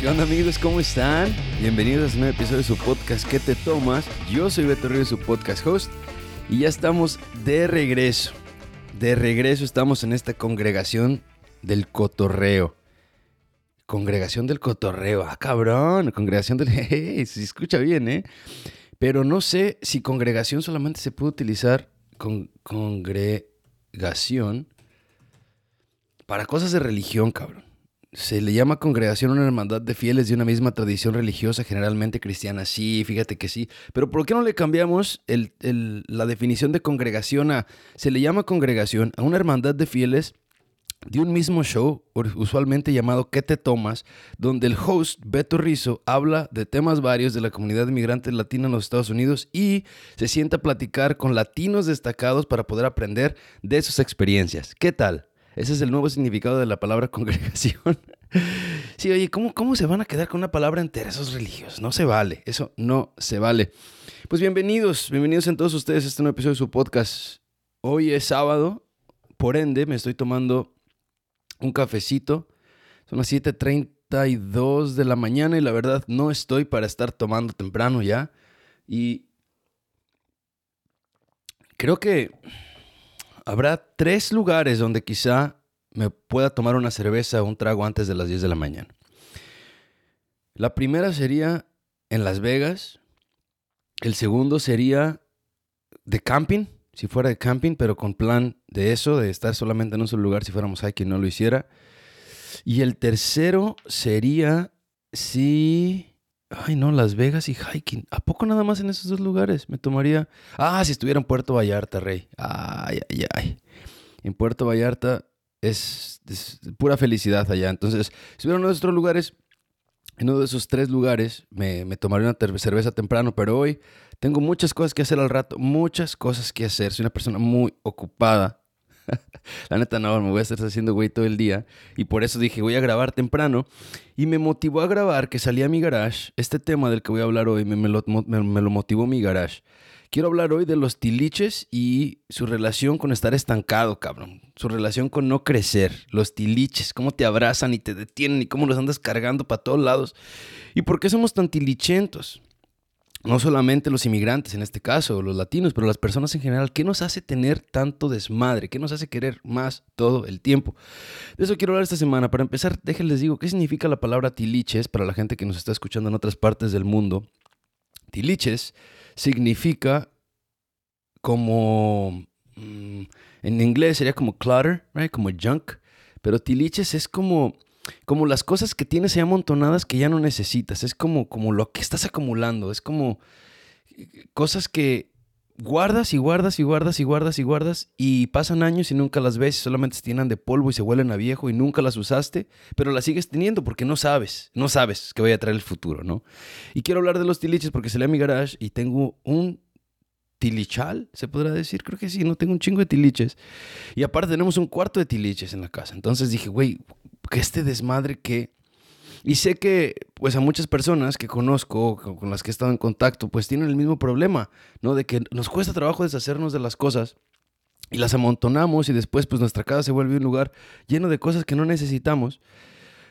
¿Qué onda amigos? ¿Cómo están? Bienvenidos a un nuevo episodio de su podcast ¿Qué te tomas? Yo soy Beto Ríos, su podcast host, y ya estamos de regreso. De regreso estamos en esta congregación del cotorreo. Congregación del cotorreo. Ah, cabrón. Congregación del... Hey, se escucha bien, ¿eh? Pero no sé si congregación solamente se puede utilizar con congregación para cosas de religión, cabrón. Se le llama congregación a una hermandad de fieles de una misma tradición religiosa, generalmente cristiana. Sí, fíjate que sí. Pero ¿por qué no le cambiamos la definición de congregación a... Se le llama congregación a una hermandad de fieles de un mismo show, usualmente llamado ¿Qué te tomas?, donde el host, Beto Rizzo, habla de temas varios de la comunidad inmigrante latina en los Estados Unidos y se sienta a platicar con latinos destacados para poder aprender de sus experiencias. ¿Qué tal? Ese es el nuevo significado de la palabra congregación. sí, oye, ¿cómo, ¿cómo se van a quedar con una palabra entera esos religiosos? No se vale, eso no se vale. Pues bienvenidos, bienvenidos en todos ustedes a este nuevo episodio de su podcast. Hoy es sábado, por ende me estoy tomando un cafecito. Son las 7.32 de la mañana y la verdad no estoy para estar tomando temprano ya. Y creo que habrá tres lugares donde quizá me pueda tomar una cerveza o un trago antes de las 10 de la mañana. La primera sería en Las Vegas. El segundo sería de camping, si fuera de camping, pero con plan de eso, de estar solamente en un solo lugar si fuéramos hiking no lo hiciera. Y el tercero sería si Ay, no, Las Vegas y hiking. ¿A poco nada más en esos dos lugares? Me tomaría. Ah, si estuviera en Puerto Vallarta, Rey. Ay, ay, ay. En Puerto Vallarta es, pura felicidad allá. Entonces, si de esos lugares, en uno de esos tres lugares, me, me tomaría una cerveza temprano. Pero hoy tengo muchas cosas que hacer al rato. Muchas cosas que hacer. Soy una persona muy ocupada. la neta no, me voy a estar haciendo güey todo el día. Y por eso dije, voy a grabar temprano. Y me motivó a grabar que salía a mi garage. Este tema del que voy a hablar hoy me, lo, me, lo motivó mi garage. Quiero hablar hoy de los tiliches y su relación con estar estancado, cabrón. Su relación con no crecer. Los tiliches, cómo te abrazan y te detienen y cómo los andas cargando para todos lados. ¿Y por qué somos tan tilichentos? No solamente los inmigrantes en este caso, los latinos, pero las personas en general, ¿qué nos hace tener tanto desmadre? ¿Qué nos hace querer más todo el tiempo? De eso quiero hablar esta semana. Para empezar, déjenles digo, ¿qué significa la palabra tiliches para la gente que nos está escuchando en otras partes del mundo? Tiliches significa como, mm, en inglés sería como clutter, como junk, pero tiliches es como como las cosas que tienes ahí amontonadas que ya no necesitas. Es como, como lo que estás acumulando. Es como eh, cosas que guardas y guardas y guardas y guardas y guardas y pasan años y nunca las ves, solamente se tienen de polvo y se huelen a viejo y nunca las usaste, pero las sigues teniendo porque no sabes, no sabes que voy a traer el futuro, ¿no? Y quiero hablar de los tiliches porque salí a mi garage y tengo un tilichal, se podrá decir, creo que sí, no tengo un chingo de tiliches. Y aparte tenemos un cuarto de tiliches en la casa. Entonces dije, güey, que este desmadre que... Y sé que, pues, a muchas personas que conozco, con las que he estado en contacto, pues tienen el mismo problema, ¿no? De que nos cuesta trabajo deshacernos de las cosas y las amontonamos y después, pues, nuestra casa se vuelve un lugar lleno de cosas que no necesitamos.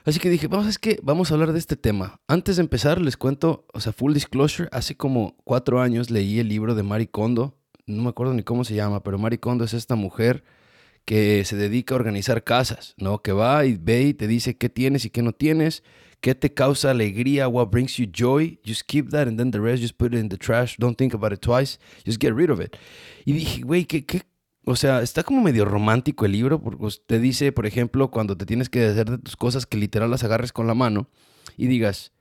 Así que dije, vamos, es que vamos a hablar de este tema. Antes de empezar, les cuento, o sea, full disclosure, hace como cuatro años leí el libro de Mari Kondo, no me acuerdo ni cómo se llama, pero Mari Kondo es esta mujer que se dedica a organizar casas, ¿no? Que va y ve y te dice qué tienes y qué no tienes, qué te causa alegría, what brings you joy, just keep that and then the rest just put it in the trash, don't think about it twice, just get rid of it. Y dije, güey, ¿qué, qué? O sea, está como medio romántico el libro, porque te dice, por ejemplo, cuando te tienes que hacer de tus cosas que literal las agarres con la mano y digas,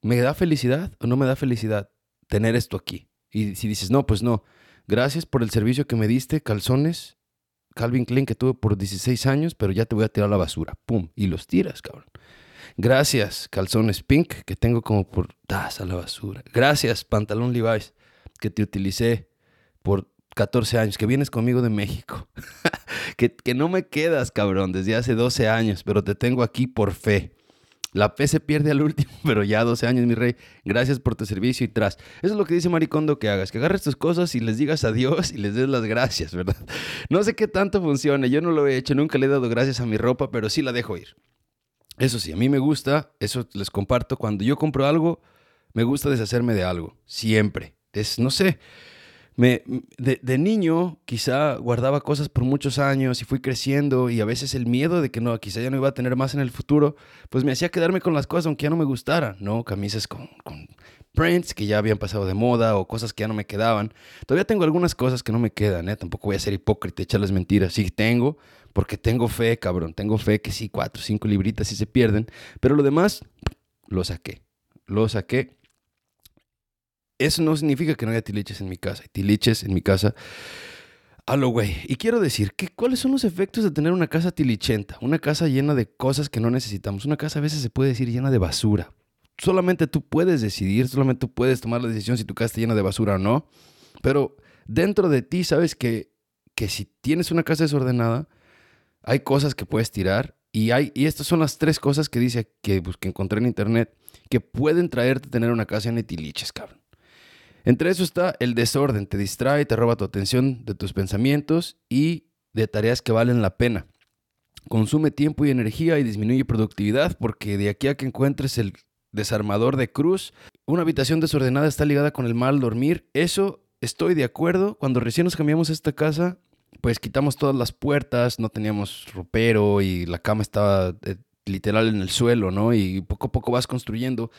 ¿me da felicidad o no me da felicidad tener esto aquí? Y si dices, no, pues no, gracias por el servicio que me diste, calzones, Calvin Klein que tuve por 16 años, pero ya te voy a tirar a la basura. Pum, y los tiras, cabrón. Gracias, calzones pink que tengo como por das a la basura. Gracias, pantalón Levi's que te utilicé por 14 años, que vienes conmigo de México. que, que no me quedas, cabrón, desde hace 12 años, pero te tengo aquí por fe. La fe se pierde al último, pero ya 12 años, mi rey. Gracias por tu servicio y tras. Eso es lo que dice Maricondo que hagas, que agarres tus cosas y les digas adiós y les des las gracias, ¿verdad? No sé qué tanto funciona, yo no lo he hecho, nunca le he dado gracias a mi ropa, pero sí la dejo ir. Eso sí, a mí me gusta, eso les comparto, cuando yo compro algo, me gusta deshacerme de algo, siempre. Es, no sé, me, de, de, niño quizá guardaba cosas por muchos años y fui creciendo y a veces el miedo de que no, quizá ya no iba a tener más en el futuro, pues me hacía quedarme con las cosas aunque ya no me gustaran, ¿no? Camisas con, con prints que ya habían pasado de moda o cosas que ya no me quedaban. Todavía tengo algunas cosas que no me quedan, ¿eh? Tampoco voy a ser hipócrita echarles mentiras. Sí tengo, porque tengo fe, cabrón. Tengo fe que sí, cuatro, cinco libritas sí se pierden. Pero lo demás, lo saqué. Lo saqué. Eso no significa que no haya tiliches en mi casa. Hay tiliches en mi casa. A güey. Y quiero decir, que, ¿cuáles son los efectos de tener una casa tilichenta? Una casa llena de cosas que no necesitamos. Una casa a veces se puede decir llena de basura. Solamente tú puedes decidir, solamente tú puedes tomar la decisión si tu casa está llena de basura o no. Pero dentro de ti sabes que, que si tienes una casa desordenada, hay cosas que puedes tirar y, hay, y estas son las tres cosas que dice que, que encontré en internet que pueden traerte tener una casa en etiliches, cabrón. Entre eso está el desorden, te distrae, te roba tu atención de tus pensamientos y de tareas que valen la pena. Consume tiempo y energía y disminuye productividad porque de aquí a que encuentres el desarmador de cruz, una habitación desordenada está ligada con el mal dormir. Eso estoy de acuerdo. Cuando recién nos cambiamos esta casa, pues quitamos todas las puertas, no teníamos ropero y la cama estaba eh, literal en el suelo, ¿no? Y poco a poco vas construyendo.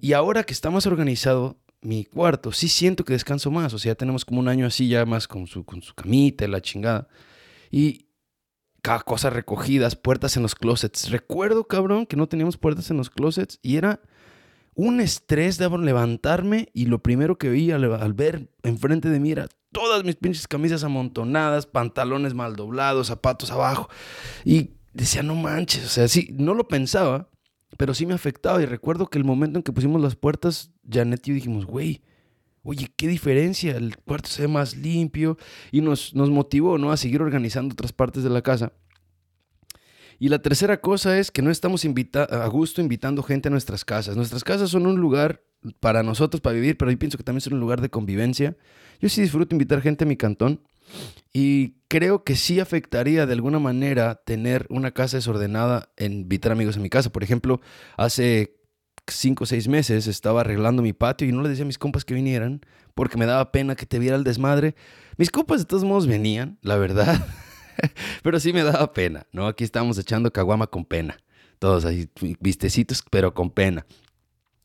Y ahora que está más organizado mi cuarto, sí siento que descanso más. O sea, ya tenemos como un año así ya más con su, con su camita y la chingada. Y cada cosa recogidas, puertas en los closets. Recuerdo, cabrón, que no teníamos puertas en los closets y era un estrés de levantarme y lo primero que veía al ver enfrente de mí era todas mis pinches camisas amontonadas, pantalones mal doblados, zapatos abajo. Y decía, no manches, o sea, sí, no lo pensaba, pero sí me afectaba. Y recuerdo que el momento en que pusimos las puertas, Janet y yo dijimos, güey, oye, qué diferencia, el cuarto se ve más limpio. Y nos, nos motivó, ¿no? A seguir organizando otras partes de la casa. Y la tercera cosa es que no estamos a gusto invitando gente a nuestras casas. Nuestras casas son un lugar para nosotros, para vivir, pero yo pienso que también es un lugar de convivencia. Yo sí disfruto invitar gente a mi cantón y creo que sí afectaría de alguna manera tener una casa desordenada en invitar amigos a mi casa. Por ejemplo, hace cinco o seis meses estaba arreglando mi patio y no le decía a mis compas que vinieran porque me daba pena que te viera el desmadre. Mis compas de todos modos venían, la verdad, pero sí me daba pena, ¿no? Aquí estamos echando caguama con pena. Todos ahí vistecitos, pero con pena.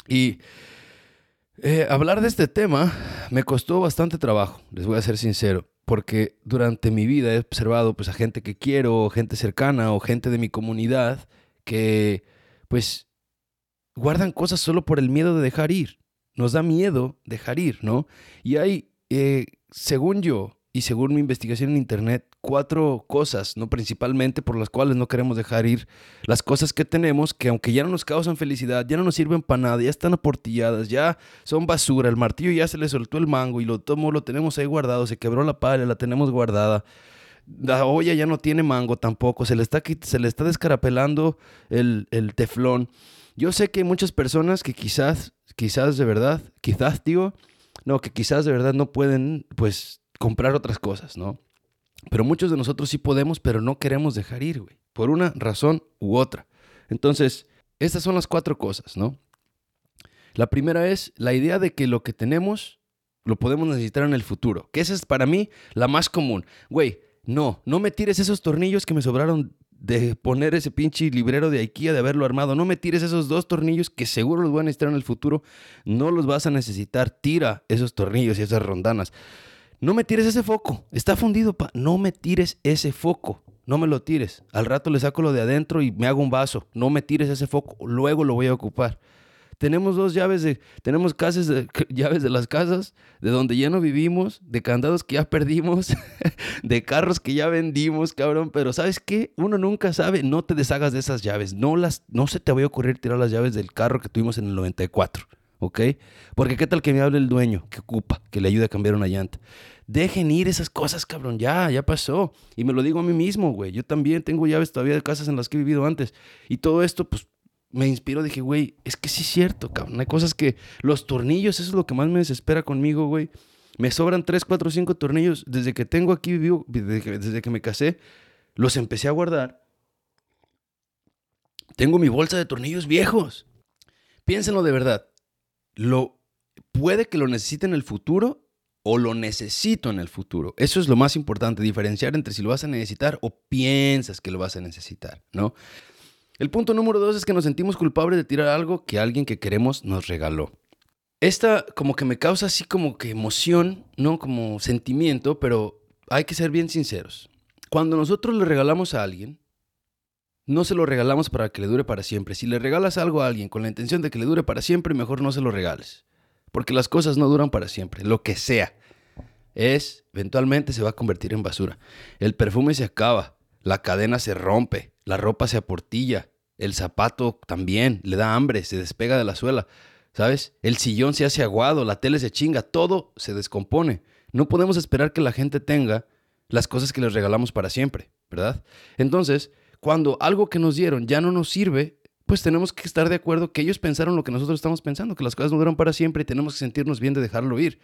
Y eh, hablar de este tema me costó bastante trabajo, les voy a ser sincero, porque durante mi vida he observado pues, a gente que quiero, gente cercana o gente de mi comunidad que pues guardan cosas solo por el miedo de dejar ir. Nos da miedo dejar ir, ¿no? Y hay, eh, según yo, y según mi investigación en internet, cuatro cosas, no principalmente por las cuales no queremos dejar ir las cosas que tenemos, que aunque ya no nos causan felicidad, ya no nos sirven para nada, ya están aportilladas, ya son basura, el martillo ya se le soltó el mango y lo tomo, lo tenemos ahí guardado, se quebró la pala, la tenemos guardada. La olla ya no tiene mango tampoco, se le está, se le está descarapelando el, el teflón. Yo sé que hay muchas personas que quizás, quizás de verdad, quizás digo, no, que quizás de verdad no pueden, pues comprar otras cosas, ¿no? Pero muchos de nosotros sí podemos, pero no queremos dejar ir, güey, por una razón u otra. Entonces, estas son las cuatro cosas, ¿no? La primera es la idea de que lo que tenemos lo podemos necesitar en el futuro, que esa es para mí la más común. Güey, no, no me tires esos tornillos que me sobraron de poner ese pinche librero de IKEA, de haberlo armado. No me tires esos dos tornillos que seguro los voy a necesitar en el futuro. No los vas a necesitar. Tira esos tornillos y esas rondanas. No me tires ese foco. Está fundido, pa. No me tires ese foco. No me lo tires. Al rato le saco lo de adentro y me hago un vaso. No me tires ese foco. Luego lo voy a ocupar. Tenemos dos llaves de, tenemos casas de, llaves de las casas, de donde ya no vivimos, de candados que ya perdimos, de carros que ya vendimos, cabrón. Pero ¿sabes qué? Uno nunca sabe. No te deshagas de esas llaves. No las, no se te vaya a ocurrir tirar las llaves del carro que tuvimos en el 94. ¿Ok? Porque qué tal que me hable el dueño que ocupa, que le ayude a cambiar una llanta. Dejen ir esas cosas, cabrón, ya, ya pasó. Y me lo digo a mí mismo, güey. Yo también tengo llaves todavía de casas en las que he vivido antes. Y todo esto, pues, me inspiró. Dije, güey, es que sí es cierto, cabrón. Hay cosas que los tornillos, eso es lo que más me desespera conmigo, güey. Me sobran 3, 4, 5 tornillos. Desde que tengo aquí vivo, desde que, desde que me casé, los empecé a guardar Tengo mi bolsa de tornillos viejos. Piénsenlo de verdad. Lo, puede que lo necesite en el futuro o lo necesito en el futuro. Eso es lo más importante, diferenciar entre si lo vas a necesitar o piensas que lo vas a necesitar, ¿no? El punto número dos es que nos sentimos culpables de tirar algo que alguien que queremos nos regaló. Esta como que me causa así como que emoción, ¿no? Como sentimiento, pero hay que ser bien sinceros. Cuando nosotros le regalamos a alguien, no se lo regalamos para que le dure para siempre. Si le regalas algo a alguien con la intención de que le dure para siempre, mejor no se lo regales. Porque las cosas no duran para siempre, lo que sea. Es, eventualmente se va a convertir en basura. El perfume se acaba, la cadena se rompe, la ropa se aportilla, el zapato también, le da hambre, se despega de la suela. ¿Sabes? El sillón se hace aguado, la tele se chinga, todo se descompone. No podemos esperar que la gente tenga las cosas que les regalamos para siempre, ¿verdad? Entonces, cuando algo que nos dieron ya no nos sirve, pues tenemos que estar de acuerdo que ellos pensaron lo que nosotros estamos pensando, que las cosas no duran para siempre y tenemos que sentirnos bien de dejarlo ir.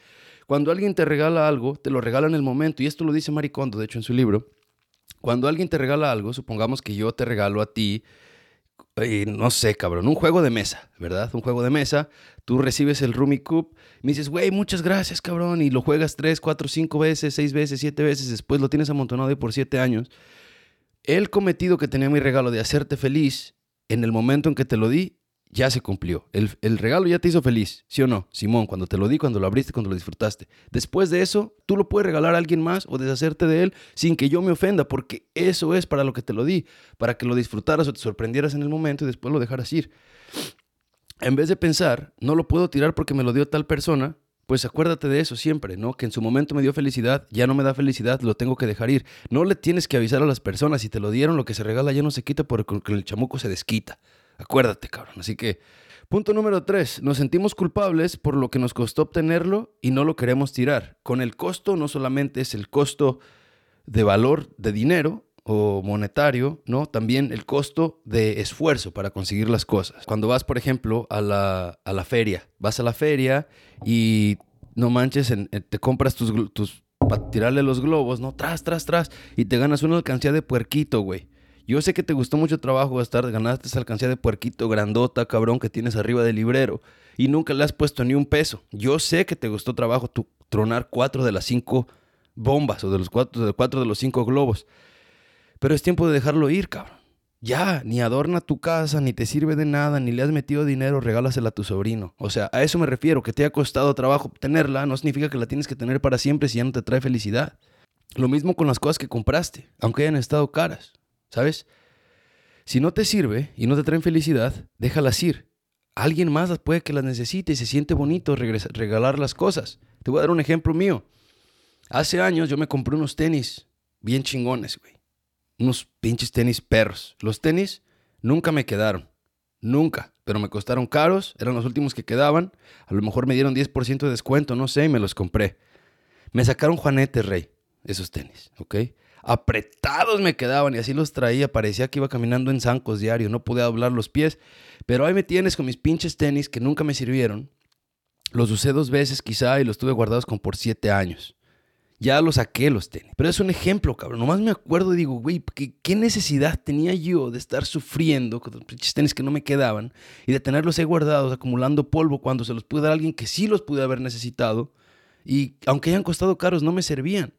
Cuando alguien te regala algo, te lo regala en el momento, y esto lo dice Maricondo, de hecho, en su libro. Cuando alguien te regala algo, supongamos que yo te regalo a ti, eh, no sé, cabrón, un juego de mesa, ¿verdad? Un juego de mesa, tú recibes el Rumi Cup, me dices, güey, muchas gracias, cabrón, y lo juegas tres, cuatro, cinco veces, seis veces, siete veces, después lo tienes amontonado ahí por siete años. El cometido que tenía mi regalo de hacerte feliz en el momento en que te lo di, ya se cumplió. El, regalo ya te hizo feliz, ¿sí o no? Simón, cuando te lo di, cuando lo abriste, cuando lo disfrutaste. Después de eso, tú lo puedes regalar a alguien más o deshacerte de él sin que yo me ofenda, porque eso es para lo que te lo di, para que lo disfrutaras o te sorprendieras en el momento y después lo dejaras ir. En vez de pensar, no lo puedo tirar porque me lo dio tal persona, pues acuérdate de eso siempre, ¿no? Que en su momento me dio felicidad, ya no me da felicidad, lo tengo que dejar ir. No le tienes que avisar a las personas, si te lo dieron, lo que se regala ya no se quita porque el chamuco se desquita. Acuérdate, cabrón. Así que, punto número tres, nos sentimos culpables por lo que nos costó obtenerlo y no lo queremos tirar. Con el costo no solamente es el costo de valor de dinero, o monetario, ¿no? También el costo de esfuerzo para conseguir las cosas. Cuando vas, por ejemplo, a la, a la feria, vas a la feria y no manches, te compras tus, tus para tirarle los globos, ¿no? Tras, tras, tras, y te ganas una alcancía de puerquito, güey. Yo sé que te gustó mucho trabajo gastar, ganaste esa alcancía de puerquito grandota, cabrón, que tienes arriba del librero y nunca le has puesto ni un peso. Yo sé que te gustó trabajo tu, tronar cuatro de las cinco bombas o de los cuatro de, cuatro de los cinco globos. Pero es tiempo de dejarlo ir, cabrón. Ya, ni adorna tu casa, ni te sirve de nada, ni le has metido dinero, regálasela a tu sobrino. O sea, a eso me refiero, que te ha costado trabajo obtenerla, no significa que la tienes que tener para siempre si ya no te trae felicidad. Lo mismo con las cosas que compraste, aunque hayan estado caras, ¿sabes? Si no te sirve y no te traen felicidad, déjalas ir. Alguien más puede que las necesite y se siente bonito regalar las cosas. Te voy a dar un ejemplo mío. Hace años yo me compré unos tenis bien chingones, güey unos pinches tenis perros. Los tenis nunca me quedaron. Nunca. Pero me costaron caros. Eran los últimos que quedaban. A lo mejor me dieron 10% de descuento. No sé. Y me los compré. Me sacaron Juanete Rey. Esos tenis. ¿Ok? Apretados me quedaban. Y así los traía. Parecía que iba caminando en zancos diario. No podía doblar los pies. Pero ahí me tienes con mis pinches tenis que nunca me sirvieron. Los usé dos veces quizá y los tuve guardados como por siete años. Ya lo saqué los tenis. Pero es un ejemplo, cabrón. Nomás me acuerdo y digo, güey, ¿qué, necesidad tenía yo de estar sufriendo con los tenis que no me quedaban y de tenerlos ahí guardados, acumulando polvo cuando se los pude dar a alguien que sí los pude haber necesitado y aunque hayan costado caros, no me servían?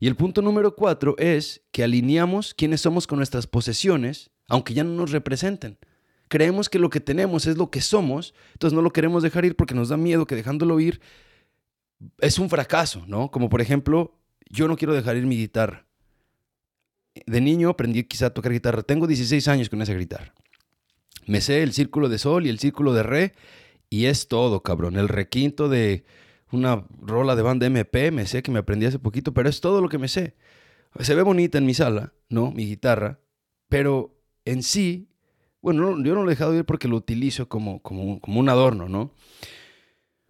Y el punto número cuatro es que alineamos quiénes somos con nuestras posesiones, aunque ya no nos representen. Creemos que lo que tenemos es lo que somos, entonces no lo queremos dejar ir porque nos da miedo que dejándolo ir es un fracaso, ¿no? Como por ejemplo, yo no quiero dejar ir mi guitarra. De niño aprendí quizá a tocar guitarra. Tengo 16 años con esa guitarra. Me sé el círculo de sol y el círculo de re y es todo, cabrón. El requinto de una rola de banda MP, me sé que me aprendí hace poquito, pero es todo lo que me sé. Se ve bonita en mi sala, ¿no? Mi guitarra, pero en sí, bueno, yo no lo he dejado ir porque lo utilizo como, como, como un adorno, ¿no?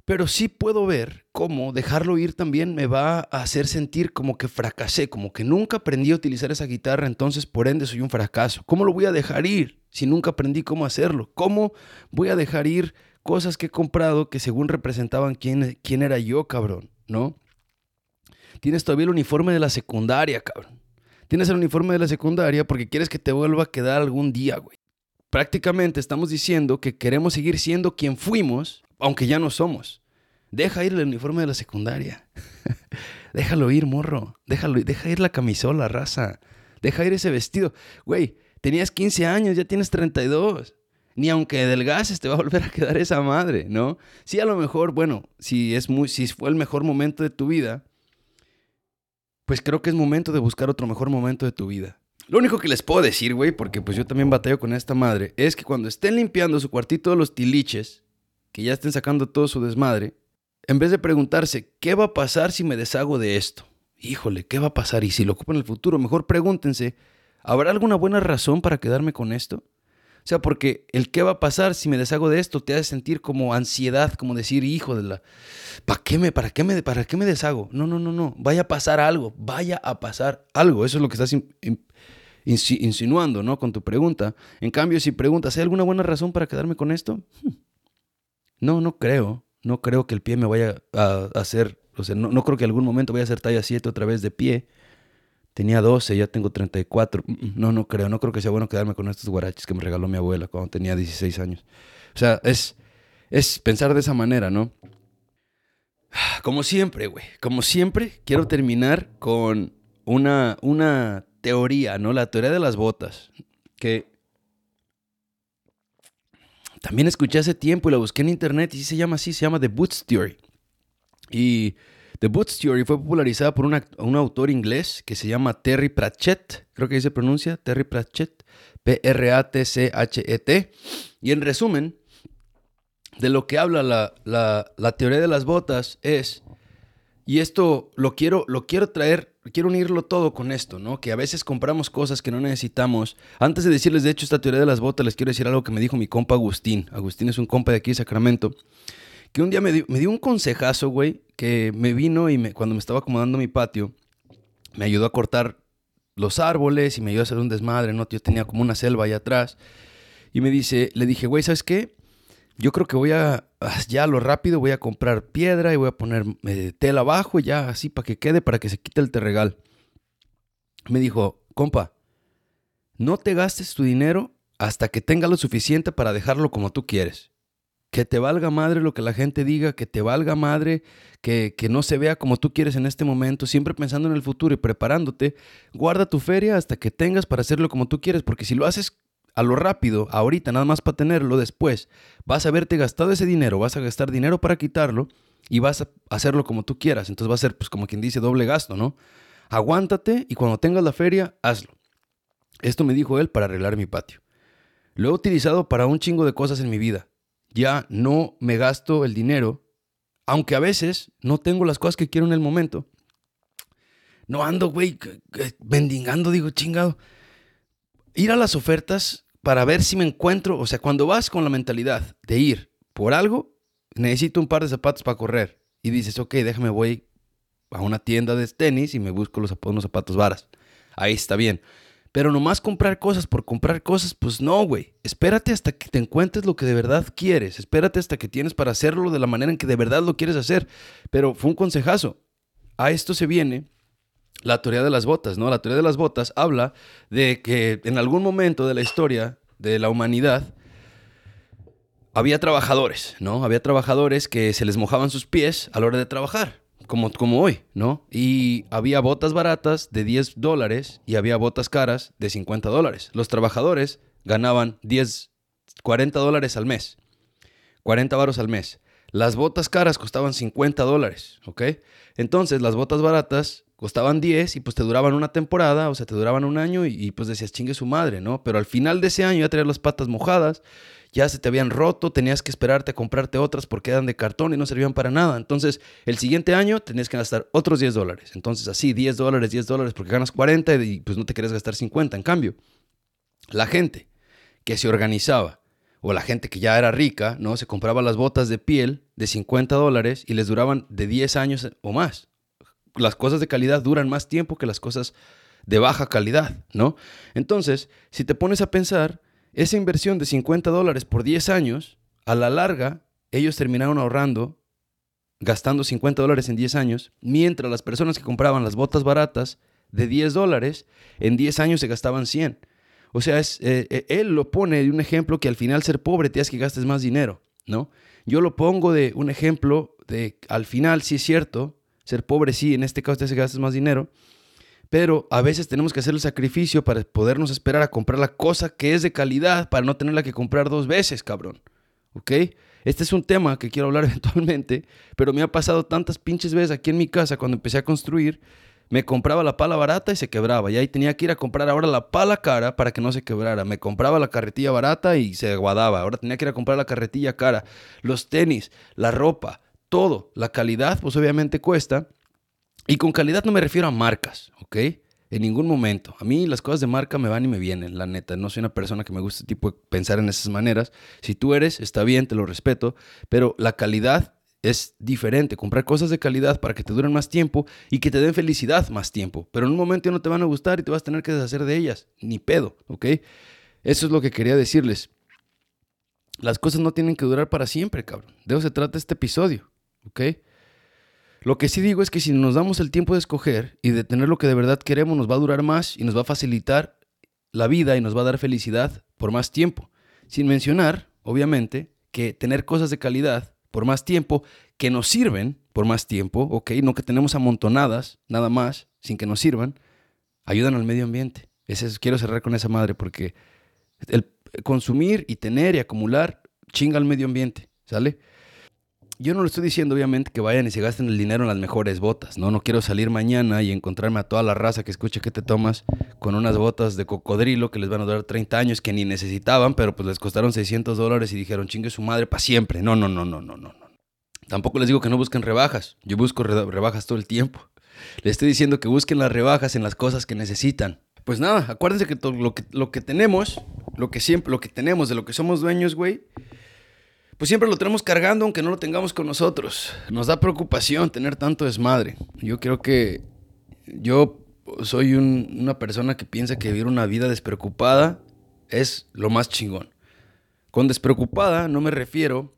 Pero sí puedo ver cómo dejarlo ir también me va a hacer sentir como que fracasé, como que nunca aprendí a utilizar esa guitarra, entonces por ende soy un fracaso. ¿Cómo lo voy a dejar ir si nunca aprendí cómo hacerlo? ¿Cómo voy a dejar ir cosas que he comprado que según representaban quién, quién era yo, cabrón? ¿No? Tienes todavía el uniforme de la secundaria, cabrón. Tienes el uniforme de la secundaria porque quieres que te vuelva a quedar algún día, güey. Prácticamente estamos diciendo que queremos seguir siendo quien fuimos, aunque ya no somos. Deja ir el uniforme de la secundaria. Déjalo ir, morro. Déjalo, deja ir la camisola, raza. Deja ir ese vestido. Güey, tenías 15 años, ya tienes 32. Ni aunque delgaces te va a volver a quedar esa madre, ¿no? Sí, a lo mejor, bueno, si es muy, si fue el mejor momento de tu vida, pues creo que es momento de buscar otro mejor momento de tu vida. Lo único que les puedo decir, güey, porque pues yo también batallo con esta madre, es que cuando estén limpiando su cuartito de los tiliches, que ya estén sacando todo su desmadre, en vez de preguntarse, ¿qué va a pasar si me deshago de esto? Híjole, ¿qué va a pasar? Y si lo ocupo en el futuro, mejor pregúntense, ¿habrá alguna buena razón para quedarme con esto? O sea, porque el qué va a pasar si me deshago de esto te hace sentir como ansiedad, como decir, hijo de la, ¿para qué me, para qué me, para qué me deshago? No, no, no, no, vaya a pasar algo, vaya a pasar algo. Eso es lo que estás insinuando, ¿no? Con tu pregunta. En cambio, si preguntas, ¿hay alguna buena razón para quedarme con esto? Hmm. No, no creo. No creo que el pie me vaya a hacer, o sea, no, no creo que en algún momento vaya a hacer talla 7 otra vez de pie. Tenía 12, ya tengo 34. Mm, mm, no, no creo. No creo que sea bueno quedarme con estos guaraches que me regaló mi abuela cuando tenía 16 años. O sea, es, es pensar de esa manera, ¿no? Como siempre, güey. Como siempre, quiero terminar con una, una teoría, ¿no? La teoría de las botas. Que también escuché hace tiempo y la busqué en internet y se llama así, se llama The Boots Theory. Y The Boots Theory fue popularizada por un autor inglés que se llama Terry Pratchett, creo que ahí se pronuncia, Terry Pratchett, P-R-A-T-C-H-E-T. Y en resumen, de lo que habla la, teoría de las botas es, y esto lo quiero, lo quiero traer, quiero unirlo todo con esto, ¿no? Que a veces compramos cosas que no necesitamos. Antes de decirles, de hecho, esta teoría de las botas, les quiero decir algo que me dijo mi compa Agustín. Agustín es un compa de aquí de Sacramento que un día me dio, un consejazo, güey, que me vino y me, cuando me estaba acomodando mi patio, me ayudó a cortar los árboles y me ayudó a hacer un desmadre, ¿no? Yo tenía como una selva allá atrás. Y me dice, le dije, güey, ¿sabes qué? Yo creo que voy a, ya lo rápido, voy a comprar piedra y voy a poner eh, tela abajo, ya así para que quede, para que se quite el terregal. Me dijo, compa, no te gastes tu dinero hasta que tenga lo suficiente para dejarlo como tú quieres que te valga madre lo que la gente diga, que te valga madre, que, que, no se vea como tú quieres en este momento, siempre pensando en el futuro y preparándote, guarda tu feria hasta que tengas para hacerlo como tú quieres, porque si lo haces a lo rápido, ahorita, nada más para tenerlo, después vas a haberte gastado ese dinero, vas a gastar dinero para quitarlo y vas a hacerlo como tú quieras. Entonces va a ser, pues como quien dice, doble gasto, ¿no? Aguántate y cuando tengas la feria, hazlo. Esto me dijo él para arreglar mi patio. Lo he utilizado para un chingo de cosas en mi vida ya no me gasto el dinero, aunque a veces no tengo las cosas que quiero en el momento. No ando, güey, mendigando, digo, chingado. Ir a las ofertas para ver si me encuentro, o sea, cuando vas con la mentalidad de ir por algo, necesito un par de zapatos para correr. Y dices, ok, déjame, voy a una tienda de tenis y me busco unos zapatos varas. Ahí está bien. Pero nomás comprar cosas por comprar cosas, pues no, güey. Espérate hasta que te encuentres lo que de verdad quieres. Espérate hasta que tienes para hacerlo de la manera en que de verdad lo quieres hacer. Pero fue un consejazo. A esto se viene la teoría de las botas, ¿no? La teoría de las botas habla de que en algún momento de la historia de la humanidad había trabajadores, ¿no? Había trabajadores que se les mojaban sus pies a la hora de trabajar como, como hoy, ¿no? Y había botas baratas de 10 dólares y había botas caras de 50 dólares. Los trabajadores ganaban 10, 40 dólares al mes. 40 varos al mes. Las botas caras costaban 50 dólares, ¿ok? Entonces las botas baratas costaban 10 y pues te duraban una temporada, o sea, te duraban un año y, pues decías, chingue su madre, ¿no? Pero al final de ese año ya tenías las patas mojadas ya se te habían roto, tenías que esperarte a comprarte otras porque eran de cartón y no servían para nada. Entonces, el siguiente año tenías que gastar otros 10 dólares. Entonces, así, 10 dólares, 10 dólares, porque ganas 40 y pues no te querías gastar 50. En cambio, la gente que se organizaba o la gente que ya era rica, ¿no? Se compraba las botas de piel de 50 dólares y les duraban de 10 años o más. Las cosas de calidad duran más tiempo que las cosas de baja calidad, ¿no? Entonces, si te pones a pensar, esa inversión de 50 dólares por 10 años, a la larga, ellos terminaron ahorrando, gastando 50 dólares en 10 años, mientras las personas que compraban las botas baratas de 10 dólares, en 10 años se gastaban 100. O sea, eh, eh, él lo pone de un ejemplo que al final ser pobre te hace que gastes más dinero, ¿no? Yo lo pongo de un ejemplo de al final sí es cierto, ser pobre sí, en este caso te hace que más dinero, pero a veces tenemos que hacer el sacrificio para podernos esperar a comprar la cosa que es de calidad para no tenerla que comprar dos veces, cabrón. ¿Ok? Este es un tema que quiero hablar eventualmente, pero me ha pasado tantas pinches veces aquí en mi casa cuando empecé a construir. Me compraba la pala barata y se quebraba. Y ahí tenía que ir a comprar ahora la pala cara para que no se quebrara. Me compraba la carretilla barata y se aguadaba. Ahora tenía que ir a comprar la carretilla cara. Los tenis, la ropa, todo. La calidad, pues obviamente cuesta. Y con calidad no me refiero a marcas, ¿ok? En ningún momento. A mí las cosas de marca me van y me vienen, la neta. No soy una persona que me gusta tipo pensar en esas maneras. Si tú eres, está bien, te lo respeto. Pero la calidad es diferente. Comprar cosas de calidad para que te duren más tiempo y que te den felicidad más tiempo. Pero en un momento no te van a gustar y te vas a tener que deshacer de ellas. Ni pedo, ¿ok? Eso es lo que quería decirles. Las cosas no tienen que durar para siempre, cabrón. De eso se trata este episodio, ¿ok? Lo que sí digo es que si nos damos el tiempo de escoger y de tener lo que de verdad queremos, nos va a durar más y nos va a facilitar la vida y nos va a dar felicidad por más tiempo. Sin mencionar, obviamente, que tener cosas de calidad por más tiempo que nos sirven por más tiempo, ok, no que tenemos amontonadas nada más sin que nos sirvan, ayudan al medio ambiente. Ese quiero cerrar con esa madre porque el consumir y tener y acumular chinga al medio ambiente, ¿sale? Yo no le estoy diciendo, obviamente, que vayan y se gasten el dinero en las mejores botas, ¿no? No quiero salir mañana y encontrarme a toda la raza que escuche que te tomas con unas botas de cocodrilo que les van a durar 30 años, que ni necesitaban, pero pues les costaron 600 dólares y dijeron, chingue su madre para siempre. No, no, no, no, no, no. Tampoco les digo que no busquen rebajas. Yo busco rebajas todo el tiempo. Les estoy diciendo que busquen las rebajas en las cosas que necesitan. Pues nada, acuérdense que lo que, lo que tenemos, lo que siempre, lo que tenemos, de lo que somos dueños, güey, pues siempre lo tenemos cargando aunque no lo tengamos con nosotros. Nos da preocupación tener tanto desmadre. Yo creo que yo soy una persona que piensa que vivir una vida despreocupada es lo más chingón. Con despreocupada no me refiero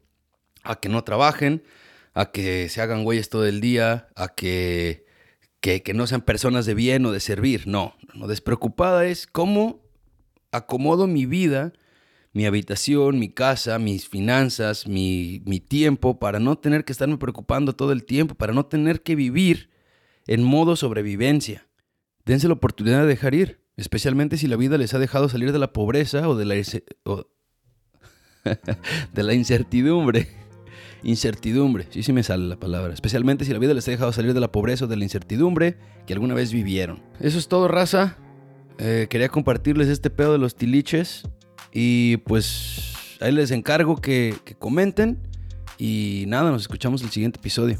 a que no trabajen, a que se hagan güeyes todo el día, a que, que, que no sean personas de bien o de servir. No, no, despreocupada es cómo acomodo mi vida mi habitación, mi casa, mis finanzas, mi, tiempo, para no tener que estarme preocupando todo el tiempo, para no tener que vivir en modo sobrevivencia. Dense la oportunidad de dejar ir, especialmente si la vida les ha dejado salir de la pobreza o de la, de la incertidumbre. Incertidumbre, sí, sí me sale la palabra. Especialmente si la vida les ha dejado salir de la pobreza o de la incertidumbre que alguna vez vivieron. Eso es todo, raza. Eh, quería compartirles este pedo de los tiliches. Y pues ahí les encargo que, comenten. Y nada, nos escuchamos el siguiente episodio.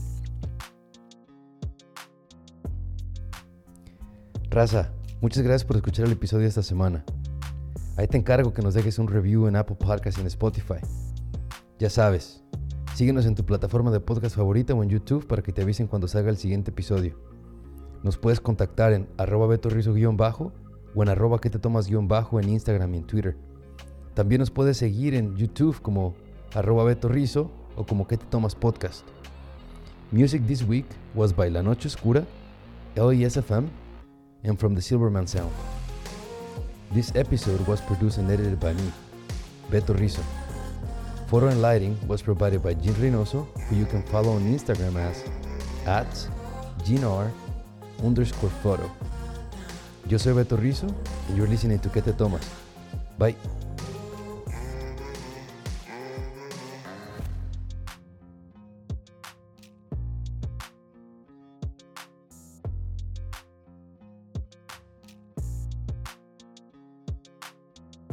Raza, muchas gracias por escuchar el episodio esta semana. Ahí te encargo que nos dejes un review en Apple Podcasts y en Spotify. Ya sabes, síguenos en tu plataforma de podcast favorita o en YouTube para que te avisen cuando salga el siguiente episodio. Nos puedes contactar en arroba betorrizo-bajo o en arroba que te tomas-bajo en Instagram y en Twitter. También nos puedes seguir en YouTube como arroba Beto Rizo o como que te tomas podcast. Music this week was by La Noche Oscura, LESFM, and from the Silverman Sound. This episode was produced and edited by me, Beto Rizo. Photo and lighting was provided by Jean Reynoso, who you can follow on Instagram as at GeneR underscore photo. Yo soy Beto Rizo, and you're listening to Que Te Tomas. Bye.